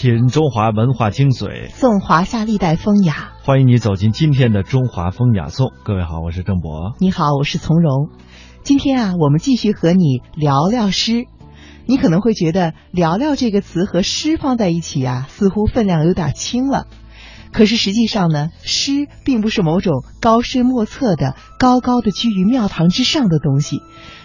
品中华文化精髓，颂华夏历代风雅。欢迎你走进今天的中华风雅颂。各位好，我是郑博。你好，我是从容。今天啊，我们继续和你聊聊诗。你可能会觉得“聊聊”这个词和诗放在一起啊，似乎分量有点轻了。可是实际上呢，诗并不是某种高深莫测的、高高的居于庙堂之上的东西，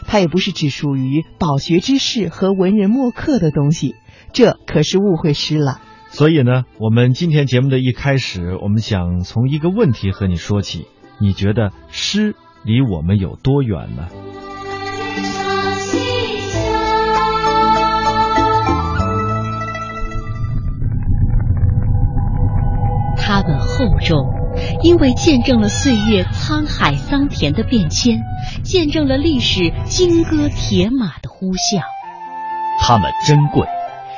它也不是只属于饱学之士和文人墨客的东西。这可是误会诗了。所以呢，我们今天节目的一开始，我们想从一个问题和你说起：你觉得诗离我们有多远呢？他们厚重，因为见证了岁月沧海桑田的变迁，见证了历史金戈铁马的呼啸。他们珍贵。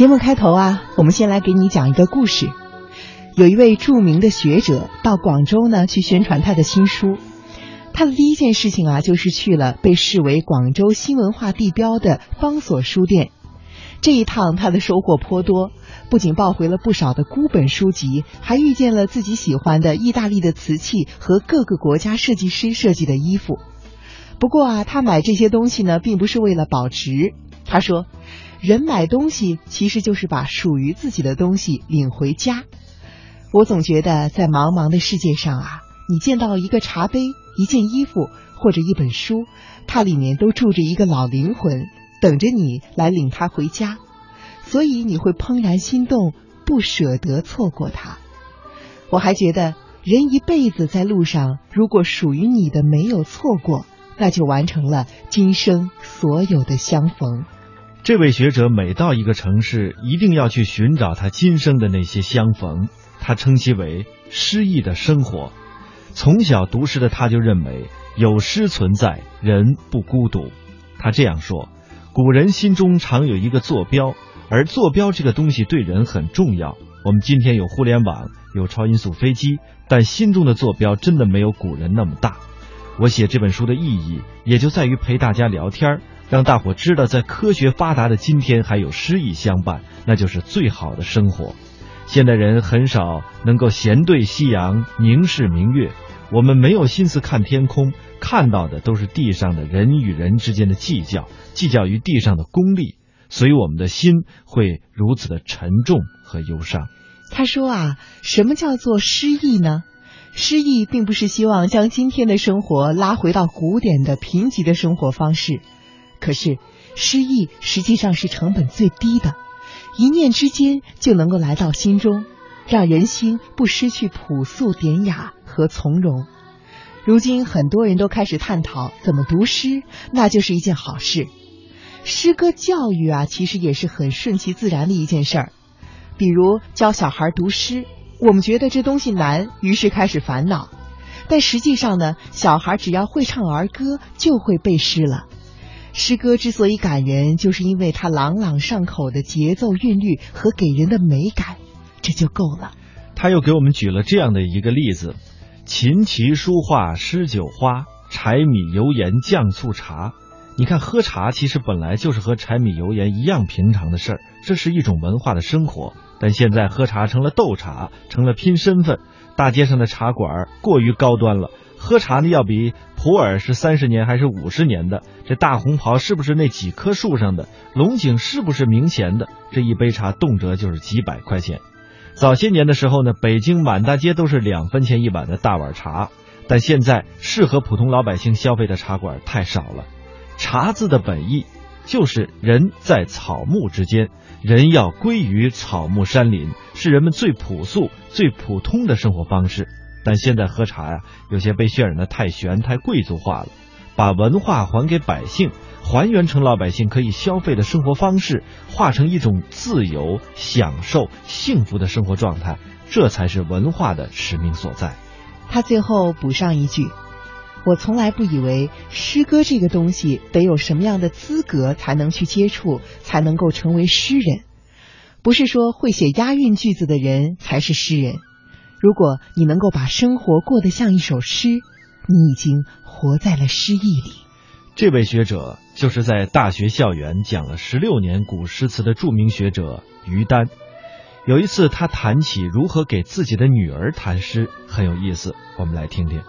节目开头啊，我们先来给你讲一个故事。有一位著名的学者到广州呢去宣传他的新书，他的第一件事情啊就是去了被视为广州新文化地标的方所书店。这一趟他的收获颇多，不仅抱回了不少的孤本书籍，还遇见了自己喜欢的意大利的瓷器和各个国家设计师设计的衣服。不过啊，他买这些东西呢，并不是为了保值。他说。人买东西其实就是把属于自己的东西领回家。我总觉得在茫茫的世界上啊，你见到一个茶杯、一件衣服或者一本书，它里面都住着一个老灵魂，等着你来领它回家。所以你会怦然心动，不舍得错过它。我还觉得，人一辈子在路上，如果属于你的没有错过，那就完成了今生所有的相逢。这位学者每到一个城市，一定要去寻找他今生的那些相逢。他称其为诗意的生活。从小读诗的他就认为，有诗存在，人不孤独。他这样说：古人心中常有一个坐标，而坐标这个东西对人很重要。我们今天有互联网，有超音速飞机，但心中的坐标真的没有古人那么大。我写这本书的意义，也就在于陪大家聊天儿。让大伙知道，在科学发达的今天，还有诗意相伴，那就是最好的生活。现代人很少能够闲对夕阳，凝视明月。我们没有心思看天空，看到的都是地上的人与人之间的计较，计较于地上的功利，所以我们的心会如此的沉重和忧伤。他说啊，什么叫做诗意呢？诗意并不是希望将今天的生活拉回到古典的贫瘠的生活方式。可是，诗意实际上是成本最低的，一念之间就能够来到心中，让人心不失去朴素典雅和从容。如今很多人都开始探讨怎么读诗，那就是一件好事。诗歌教育啊，其实也是很顺其自然的一件事儿。比如教小孩读诗，我们觉得这东西难，于是开始烦恼。但实际上呢，小孩只要会唱儿歌，就会背诗了。诗歌之所以感人，就是因为它朗朗上口的节奏韵律和给人的美感，这就够了。他又给我们举了这样的一个例子：琴棋书画诗酒花，柴米油盐酱醋茶。你看，喝茶其实本来就是和柴米油盐一样平常的事儿，这是一种文化的生活。但现在喝茶成了斗茶，成了拼身份，大街上的茶馆过于高端了。喝茶呢，要比普洱是三十年还是五十年的？这大红袍是不是那几棵树上的？龙井是不是明前的？这一杯茶动辄就是几百块钱。早些年的时候呢，北京满大街都是两分钱一碗的大碗茶，但现在适合普通老百姓消费的茶馆太少了。茶字的本意就是人在草木之间，人要归于草木山林，是人们最朴素、最普通的生活方式。但现在喝茶呀，有些被渲染的太玄、太贵族化了。把文化还给百姓，还原成老百姓可以消费的生活方式，化成一种自由、享受、幸福的生活状态，这才是文化的使命所在。他最后补上一句：“我从来不以为诗歌这个东西得有什么样的资格才能去接触，才能够成为诗人。不是说会写押韵句子的人才是诗人。如果你能够把生活过得像一首诗，你已经活在了诗意里。”这位学者就是在大学校园讲了十六年古诗词的著名学者于丹。有一次，他谈起如何给自己的女儿谈诗，很有意思。我们来听听。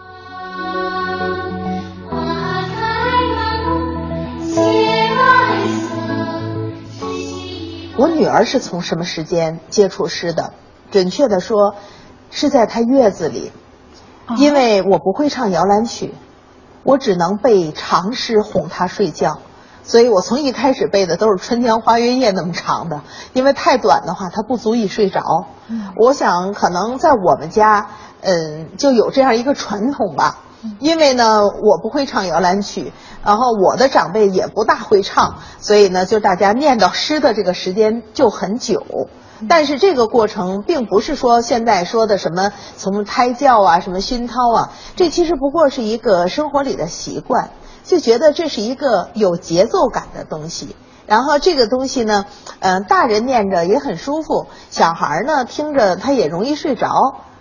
我女儿是从什么时间接触诗的？准确的说，是在她月子里，因为我不会唱摇篮曲，我只能背长诗哄她睡觉。所以我从一开始背的都是《春江花月夜》那么长的，因为太短的话，它不足以睡着。我想可能在我们家，嗯，就有这样一个传统吧。因为呢，我不会唱摇篮曲，然后我的长辈也不大会唱，所以呢，就大家念到诗的这个时间就很久。但是这个过程并不是说现在说的什么从胎教啊、什么熏陶啊，这其实不过是一个生活里的习惯。就觉得这是一个有节奏感的东西，然后这个东西呢，嗯，大人念着也很舒服，小孩呢听着他也容易睡着，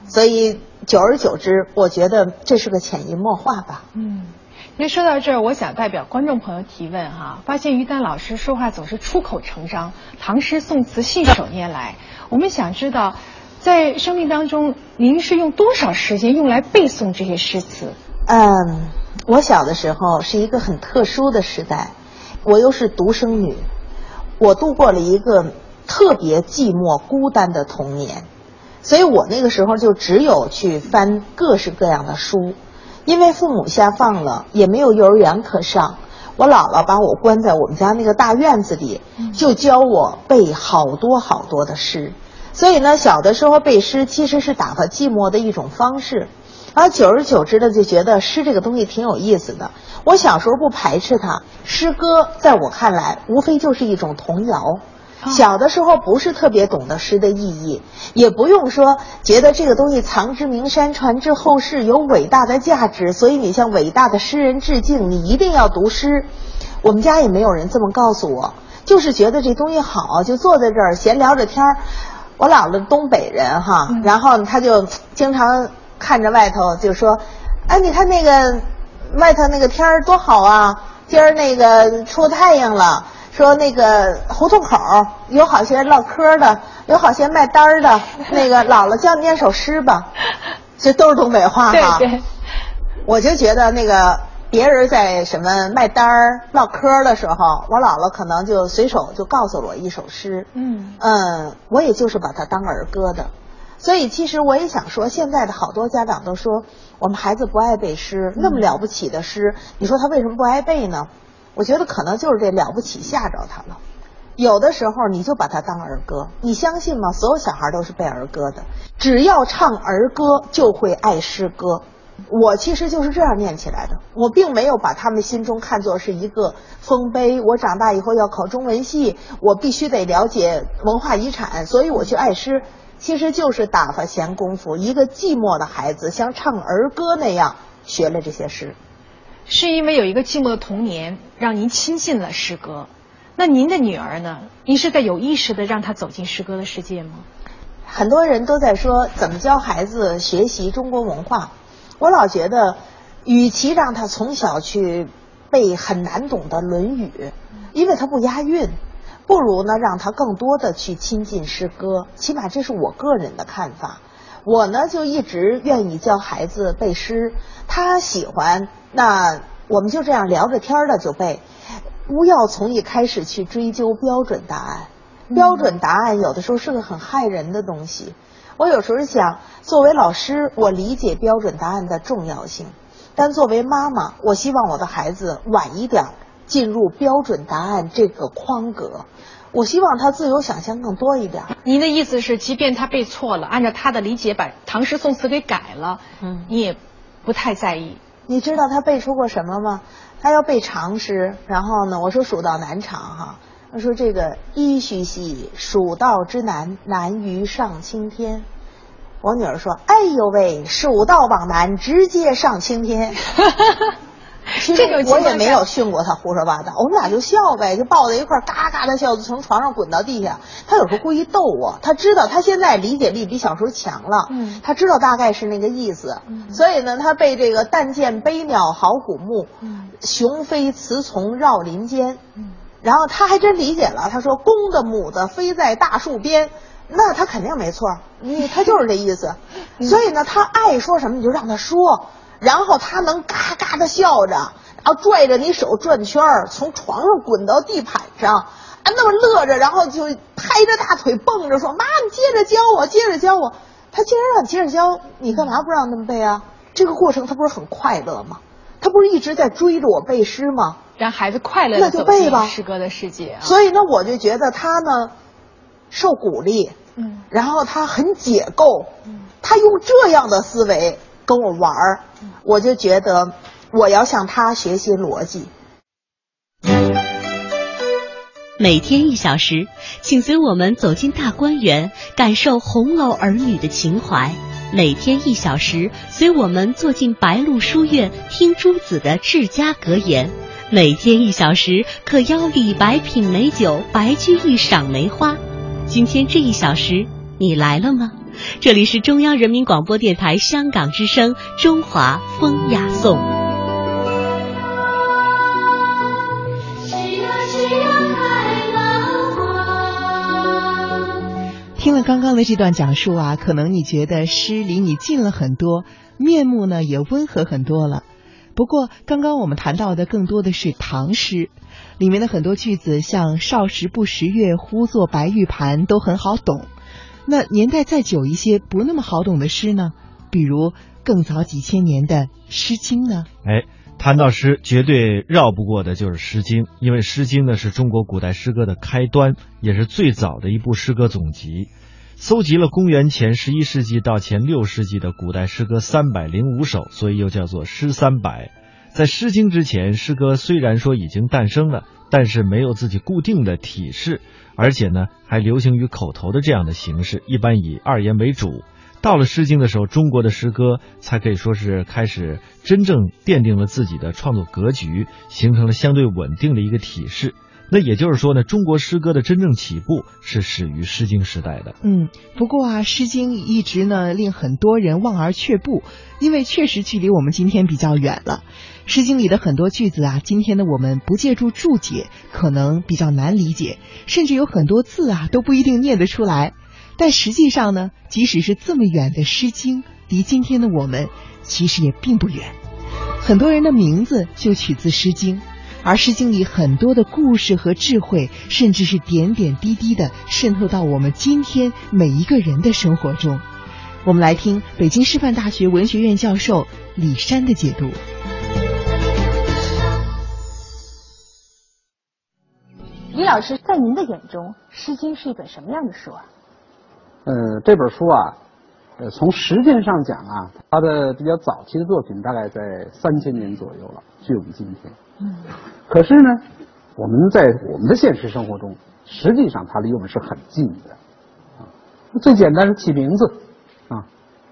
所以久而久之，我觉得这是个潜移默化吧。嗯，那说到这儿，我想代表观众朋友提问哈，发现于丹老师说话总是出口成章，唐诗宋词信手拈来。我们想知道，在生命当中，您是用多少时间用来背诵这些诗词？嗯。我小的时候是一个很特殊的时代，我又是独生女，我度过了一个特别寂寞孤单的童年，所以我那个时候就只有去翻各式各样的书，因为父母下放了，也没有幼儿园可上，我姥姥把我关在我们家那个大院子里，就教我背好多好多的诗，所以呢，小的时候背诗其实是打发寂寞的一种方式。然后久而久之的就觉得诗这个东西挺有意思的。我小时候不排斥它，诗歌在我看来无非就是一种童谣。小的时候不是特别懂得诗的意义，也不用说觉得这个东西藏之名山传之后世有伟大的价值，所以你向伟大的诗人致敬，你一定要读诗。我们家也没有人这么告诉我，就是觉得这东西好，就坐在这儿闲聊着天儿。我姥姥东北人哈，然后他就经常。看着外头就说，哎，你看那个外头那个天儿多好啊！今儿那个出太阳了。说那个胡同口有好些唠嗑的，有好些卖单儿的。那个姥姥教你念首诗吧，这都是东北话哈。对对。我就觉得那个别人在什么卖单儿唠嗑的时候，我姥姥可能就随手就告诉我一首诗。嗯嗯，我也就是把它当儿歌的。所以，其实我也想说，现在的好多家长都说，我们孩子不爱背诗，那么了不起的诗，你说他为什么不爱背呢？我觉得可能就是这了不起吓着他了。有的时候，你就把它当儿歌，你相信吗？所有小孩都是背儿歌的，只要唱儿歌就会爱诗歌。我其实就是这样念起来的，我并没有把他们心中看作是一个丰碑。我长大以后要考中文系，我必须得了解文化遗产，所以我去爱诗。其实就是打发闲工夫，一个寂寞的孩子像唱儿歌那样学了这些诗。是因为有一个寂寞的童年，让您亲近了诗歌。那您的女儿呢？您是在有意识的让她走进诗歌的世界吗？很多人都在说怎么教孩子学习中国文化。我老觉得，与其让他从小去背很难懂的《论语》，因为他不押韵。不如呢，让他更多的去亲近诗歌，起码这是我个人的看法。我呢就一直愿意教孩子背诗，他喜欢，那我们就这样聊着天的就背，不要从一开始去追究标准答案。标准答案有的时候是个很害人的东西。我有时候想，作为老师，我理解标准答案的重要性，但作为妈妈，我希望我的孩子晚一点进入标准答案这个框格。我希望他自由想象更多一点。您的意思是，即便他背错了，按照他的理解把唐诗宋词给改了，嗯，你也不太在意。你知道他背出过什么吗？他要背长诗，然后呢，我说蜀道难长哈，他说这个噫吁兮，蜀道之难，难于上青天。我女儿说：“哎呦喂，蜀道往南，直接上青天。”其 实我也没有训过他胡说八道，我们俩就笑呗，就抱在一块儿嘎嘎的笑，就从床上滚到地下。他有时候故意逗我，他知道他现在理解力比小时候强了，嗯他知道大概是那个意思，所以呢，他被这个“但见悲鸟号古木，雄飞雌从绕林间”，然后他还真理解了，他说“公的母的飞在大树边”。那他肯定没错，你他就是这意思，所以呢，他爱说什么你就让他说，然后他能嘎嘎的笑着，然后拽着你手转圈儿，从床上滚到地毯上，啊，那么乐着，然后就拍着大腿蹦着说：“妈，你接着教我，接着教我。”他既然让你接着教，你干嘛不让他们背啊？这个过程他不是很快乐吗？他不是一直在追着我背诗吗？让孩子快乐那就背吧诗歌的世界啊。所以呢，我就觉得他呢受鼓励，嗯然后他很解构，嗯他用这样的思维跟我玩儿，我就觉得我要向他学习逻辑。每天一小时，请随我们走进大观园，感受红楼儿女的情怀。每天一小时，随我们坐进白鹿书院，听朱子的治家格言。每天一小时，可邀李白品美酒，白居易赏梅花。今天这一小时，你来了吗？这里是中央人民广播电台香港之声《中华风雅颂》。听了刚刚的这段讲述啊，可能你觉得诗离你近了很多，面目呢也温和很多了。不过，刚刚我们谈到的更多的是唐诗，里面的很多句子，像“少时不识月，呼作白玉盘”都很好懂。那年代再久一些，不那么好懂的诗呢？比如更早几千年的《诗经》呢？哎，谈到诗，绝对绕不过的就是《诗经》，因为《诗经》呢是中国古代诗歌的开端，也是最早的一部诗歌总集，搜集了公元前十一世纪到前六世纪的古代诗歌三百零五首，所以又叫做《诗三百》。在《诗经》之前，诗歌虽然说已经诞生了，但是没有自己固定的体式，而且呢还流行于口头的这样的形式，一般以二言为主。到了《诗经》的时候，中国的诗歌才可以说是开始真正奠定了自己的创作格局，形成了相对稳定的一个体式。那也就是说呢，中国诗歌的真正起步是始于《诗经》时代的。嗯，不过啊，《诗经》一直呢令很多人望而却步，因为确实距离我们今天比较远了。《诗经》里的很多句子啊，今天的我们不借助注解，可能比较难理解，甚至有很多字啊都不一定念得出来。但实际上呢，即使是这么远的《诗经》，离今天的我们其实也并不远。很多人的名字就取自《诗经》。而《诗经》里很多的故事和智慧，甚至是点点滴滴的渗透到我们今天每一个人的生活中。我们来听北京师范大学文学院教授李山的解读。李老师，在您的眼中，《诗经》是一本什么样的书啊？呃，这本书啊，呃，从时间上讲啊，它的比较早期的作品大概在三千年左右了，距我们今天。嗯。可是呢，我们在我们的现实生活中，实际上它离我们是很近的。啊，最简单是起名字啊，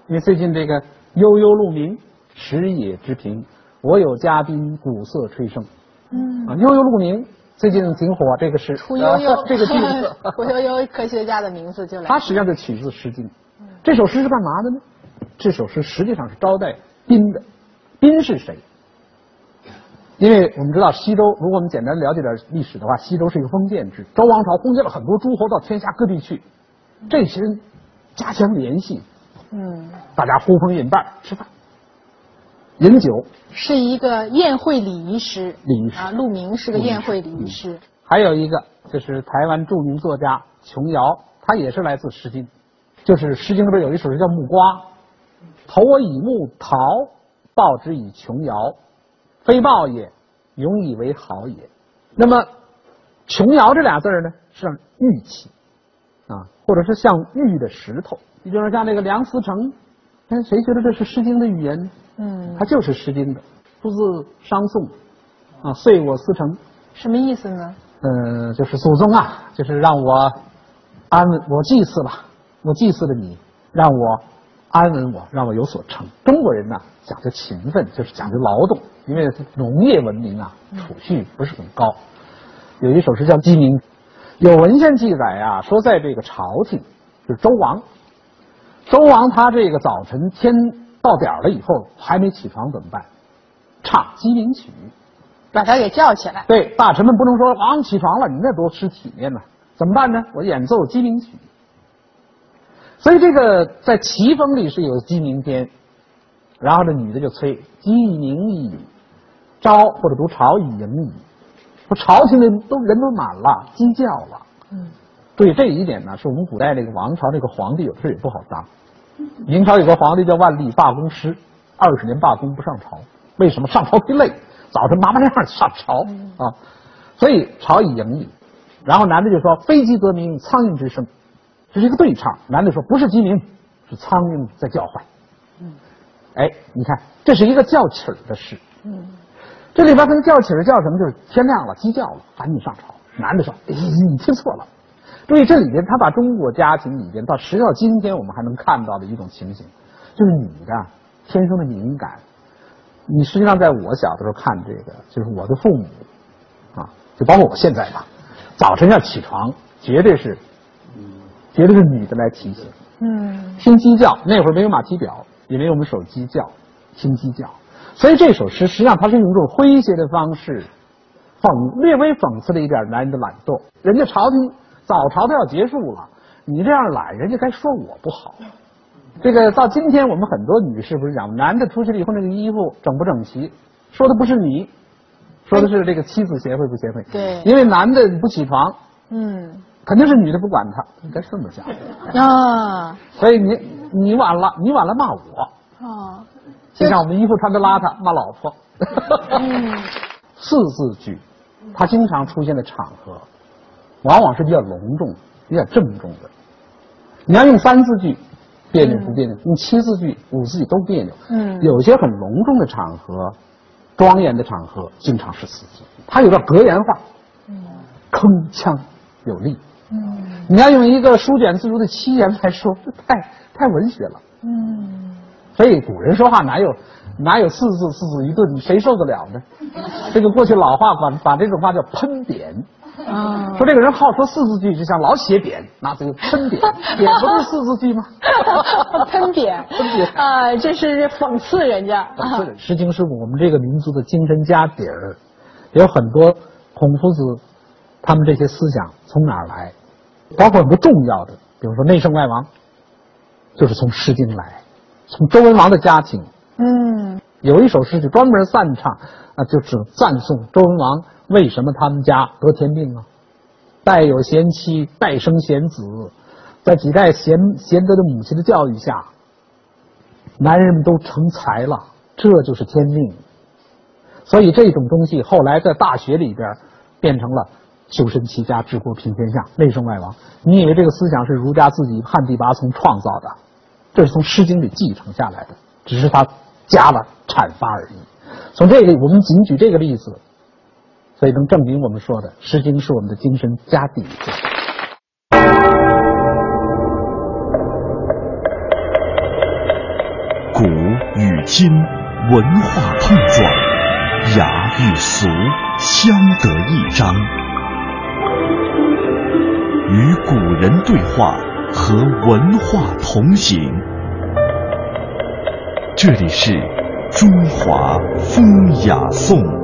因为最近这个悠悠鹿鸣，食野之苹，我有嘉宾，鼓瑟吹笙。嗯啊，悠悠鹿鸣最近挺火，这个是 屠呦呦、呃 这个句子，屠呦呦科学家的名字就来。它实际上就取自《诗经》。这首诗是干嘛的呢？这首诗实际上是招待宾的。宾是谁？因为我们知道西周，如果我们简单了解点历史的话，西周是一个封建制，周王朝封建了很多诸侯到天下各地去，这些人加强联系，嗯，大家呼朋引伴吃饭、饮酒，是一个宴会礼仪诗。礼仪诗啊，陆明是个宴会礼仪诗。还有一个就是台湾著名作家琼瑶，他也是来自《诗经》，就是《诗经》里边有一首诗叫《木瓜》，投我以木桃，报之以琼瑶，非暴也，永以为好也。那么，琼瑶这俩字呢，是像玉器啊，或者是像玉的石头。你比如说像那个梁思成，哎，谁觉得这是《诗经》的语言呢？嗯它就是《诗经》的，出自商颂啊，遂我思成。什么意思呢？嗯，就是祖宗啊，就是让我安稳，我祭祀吧，我祭祀了你，让我安稳我，让我有所成。中国人呢讲究勤奋，就是讲究劳动，因为农业文明啊，储蓄不是很高。有一首诗叫《鸡鸣》，有文献记载啊，说在这个朝廷，就是周王，周王他这个早晨天到点儿了以后还没起床怎么办？唱鸡鸣曲。把他给叫起来。对，大臣们不能说王起床了，你那多失体面呐！怎么办呢？我演奏鸡鸣曲。所以这个在齐风里是有鸡鸣篇，然后这女的就催鸡鸣矣，朝或者读朝以迎矣。说朝廷的都人都满了，鸡叫了。嗯，对这一点呢，是我们古代这个王朝这个皇帝有的时候也不好当。明朝有个皇帝叫万历，罢工师，二十年罢工不上朝，为什么？上朝忒累。早晨麻麻亮上朝啊，所以朝以迎矣。然后男的就说：“非鸡则鸣，苍蝇之声。”这是一个对唱。男的说：“不是鸡鸣，是苍蝇在叫唤。”嗯，哎，你看，这是一个叫起儿的诗。嗯，这里边跟叫起儿叫什么？就是天亮了，鸡叫了，赶紧上朝。男的说：“哎，你听错了。”注意，这里边他把中国家庭里边到直到今天我们还能看到的一种情形，就是女的天生的敏感。你实际上在我小的时候看这个，就是我的父母，啊，就包括我现在吧，早晨要起床，绝对是，绝对是女的来提醒。嗯。听鸡叫，那会儿没有马蹄表，也没有我们手机叫，听鸡叫。所以这首诗实际上它是用一种诙谐的方式，讽略微讽刺了一点男人的懒惰。人家朝廷早朝都要结束了，你这样懒，人家该说我不好。这个到今天，我们很多女士不是讲，男的出去了以后，那个衣服整不整齐，说的不是你，说的是这个妻子贤惠不贤惠？对，因为男的不起床，嗯，肯定是女的不管他，应该这么讲啊。所以你你晚了，你晚了骂我啊，就像我们衣服穿的邋遢，骂老婆。嗯，四字句，它经常出现的场合，往往是比较隆重、比较郑重的。你要用三字句。别扭不别扭？用七字句、五字句都别扭。嗯，有些很隆重的场合、庄严的场合，经常是四字。它有个格言化，嗯，铿锵有力。嗯，你要用一个书卷自如的七言来说，这 太太文学了。嗯，所以古人说话哪有哪有四字四字一顿，谁受得了呢？这个过去老话把把这种话叫喷匾。啊，说这个人好说四字句，就像老写匾，那这个喷匾，匾不是四字句吗？喷匾，喷匾啊，这是讽刺人家。讽刺人，《诗经》是我们这个民族的精神家底儿，有很多孔夫子他们这些思想从哪儿来？包括很多重要的，比如说内圣外王，就是从《诗经》来，从周文王的家庭。嗯，有一首诗就专门赞唱啊，就只赞颂周文王。为什么他们家得天命啊？代有贤妻，代生贤子，在几代贤贤德的母亲的教育下，男人们都成才了，这就是天命。所以这种东西后来在大学里边变成了修身齐家治国平天下内圣外王。你以为这个思想是儒家自己汉第八从创造的？这是从《诗经》里继承下来的，只是他加了阐发而已。从这个，我们仅举这个例子。所以能证明我们说的《诗经》是我们的精神家底子。古与今文化碰撞，雅与俗相得益彰，与古人对话，和文化同行。这里是中华风雅颂。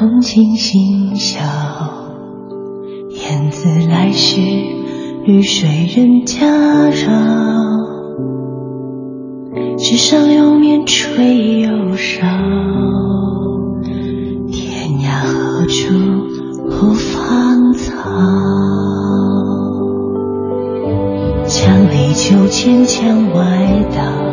红尽星消，燕子来时绿水人家绕，纸上流年吹又少。天涯何处不芳草？墙里秋千墙外道，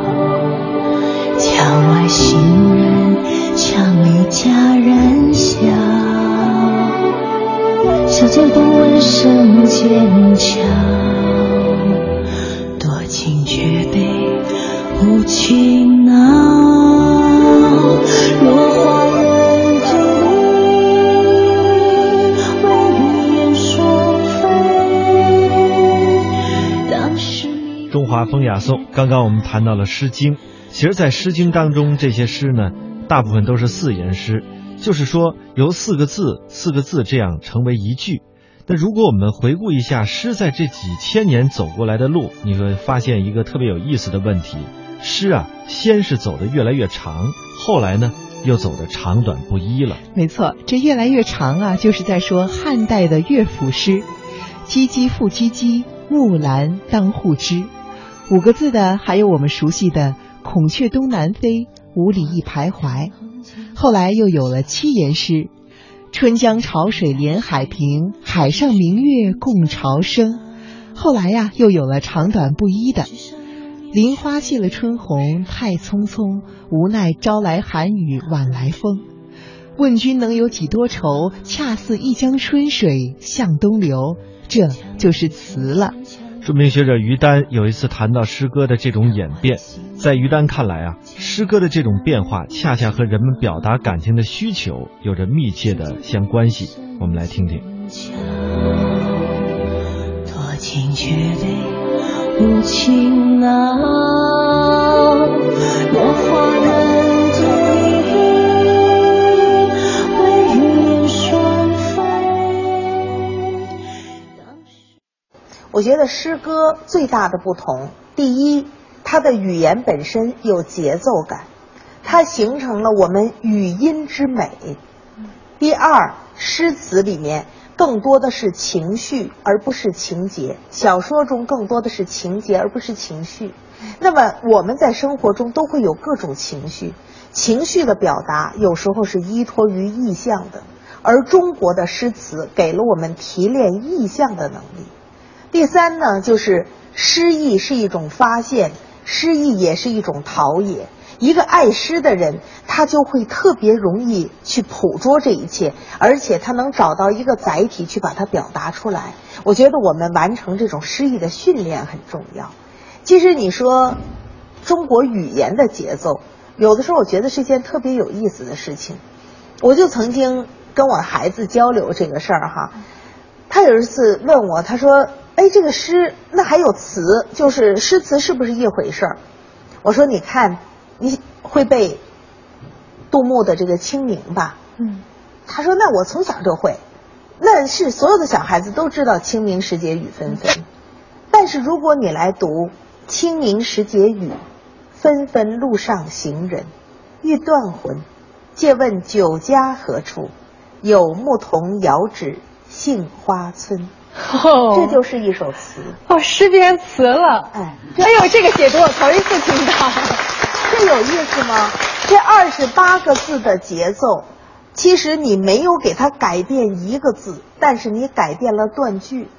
不闻声渐悄，多情却被无情恼。落花人间里，唯有燕双飞。当时中华风雅颂，刚刚我们谈到了《诗经》，其实，在《诗经》当中，这些诗呢，大部分都是四言诗，就是说由四个字、四个字这样成为一句。那如果我们回顾一下诗在这几千年走过来的路，你会发现一个特别有意思的问题：诗啊，先是走得越来越长，后来呢，又走得长短不一了。没错，这越来越长啊，就是在说汉代的乐府诗，“唧唧复唧唧，木兰当户织”，五个字的还有我们熟悉的“孔雀东南飞，五里一徘徊”。后来又有了七言诗，“春江潮水连海平，海上明月共潮生”。后来呀，又有了长短不一的，“林花谢了春红太匆匆，无奈朝来寒雨晚来风。”问君能有几多愁？恰似一江春水向东流。这就是词了。著名学者于丹有一次谈到诗歌的这种演变，在于丹看来啊，诗歌的这种变化恰恰和人们表达感情的需求有着密切的相关系。我们来听听。多情却被无情恼，落花我觉得诗歌最大的不同，第一，它的语言本身有节奏感，它形成了我们语音之美；第二，诗词里面更多的是情绪，而不是情节；小说中更多的是情节，而不是情绪。那么我们在生活中都会有各种情绪，情绪的表达有时候是依托于意象的，而中国的诗词给了我们提炼意象的能力。第三呢，就是诗意是一种发现，诗意也是一种陶冶。一个爱诗的人，他就会特别容易去捕捉这一切，而且他能找到一个载体去把它表达出来。我觉得我们完成这种诗意的训练很重要。其实你说中国语言的节奏，有的时候我觉得是件特别有意思的事情。我就曾经跟我孩子交流这个事儿哈，他有一次问我，他说：“哎，这个诗那还有词，就是诗词是不是一回事儿？”我说：“你看，你会背杜牧的这个《清明》吧？”嗯，他说：“那我从小就会，那是所有的小孩子都知道‘清明时节雨纷纷’，但是如果你来读‘清明时节雨，纷纷路上行人，欲断魂，借问酒家何处？有牧童遥指杏花村。’哦这就是一首词。哦，诗变词了。哎，哎呦，这个解读我头一次听到。这有意思吗？这二十八个字的节奏，其实你没有给它改变一个字，但是你改变了断句。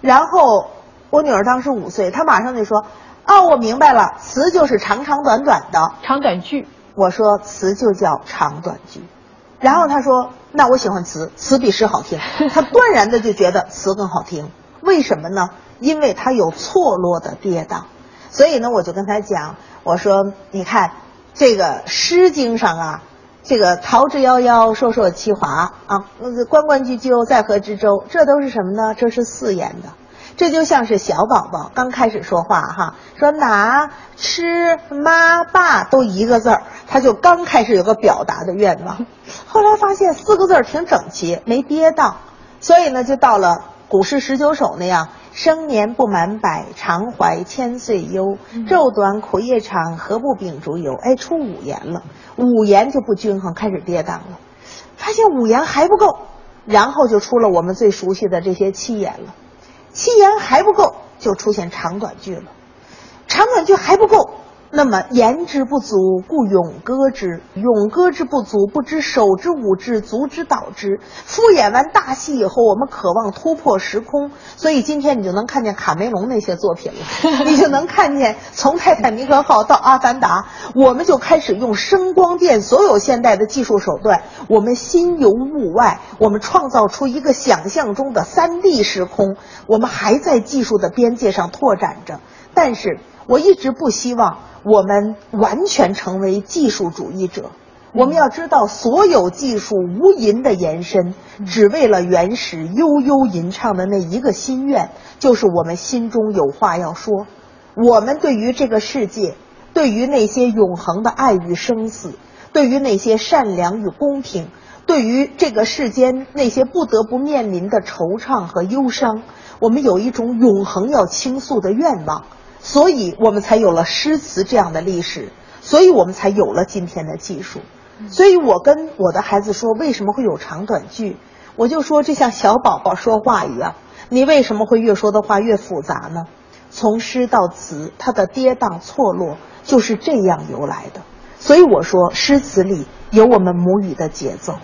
然后我女儿当时五岁，她马上就说：“哦，我明白了，词就是长长短短的。长短句。”我说词就叫长短句。然后他说：“那我喜欢词，词比诗好听。”他断然的就觉得词更好听。为什么呢？因为他有错落的跌宕。所以呢，我就跟他讲，我说：“你看，这个《诗经》上啊，这个‘桃之夭夭，烁烁其华’啊，那个‘关关雎鸠，在河之洲’，这都是什么呢？这是四言的。这就像是小宝宝刚开始说话哈，说拿、吃、妈、爸都一个字儿，他就刚开始有个表达的愿望，后来发现四个字儿挺整齐，没跌宕，所以呢，就到了古诗十九首那样。生年不满百，常怀千岁忧。昼短苦夜长，何不秉烛游？哎，出五言了，五言就不均衡，开始跌宕了。发现五言还不够，然后就出了我们最熟悉的这些七言了。七言还不够，就出现长短句了。长短句还不够，那么言之不足，故咏歌之。咏歌之不足，不知手之舞之，足之蹈之。敷衍完大戏以后，我们渴望突破时空，所以今天你就能看见卡梅隆那些作品了，你就能看见从泰坦尼克号到阿凡达，我们就开始用声光电所有现代的技术手段，我们心游物外，我们创造出一个想象中的三 D 时空，我们还在技术的边界上拓展着，但是。我一直不希望我们完全成为技术主义者。我们要知道，所有技术无垠的延伸，只为了原始悠悠吟唱的那一个心愿，就是我们心中有话要说。我们对于这个世界，对于那些永恒的爱与生死，对于那些善良与公平，对于这个世间那些不得不面临的惆怅和忧伤，我们有一种永恒要倾诉的愿望。所以我们才有了诗词这样的历史，所以我们才有了今天的技术。所以我跟我的孩子说，为什么会有长短句？我就说这像小宝宝说话一样，你为什么会越说的话越复杂呢？从诗到词，它的跌宕错落就是这样由来的。所以我说，诗词里有我们母语的节奏。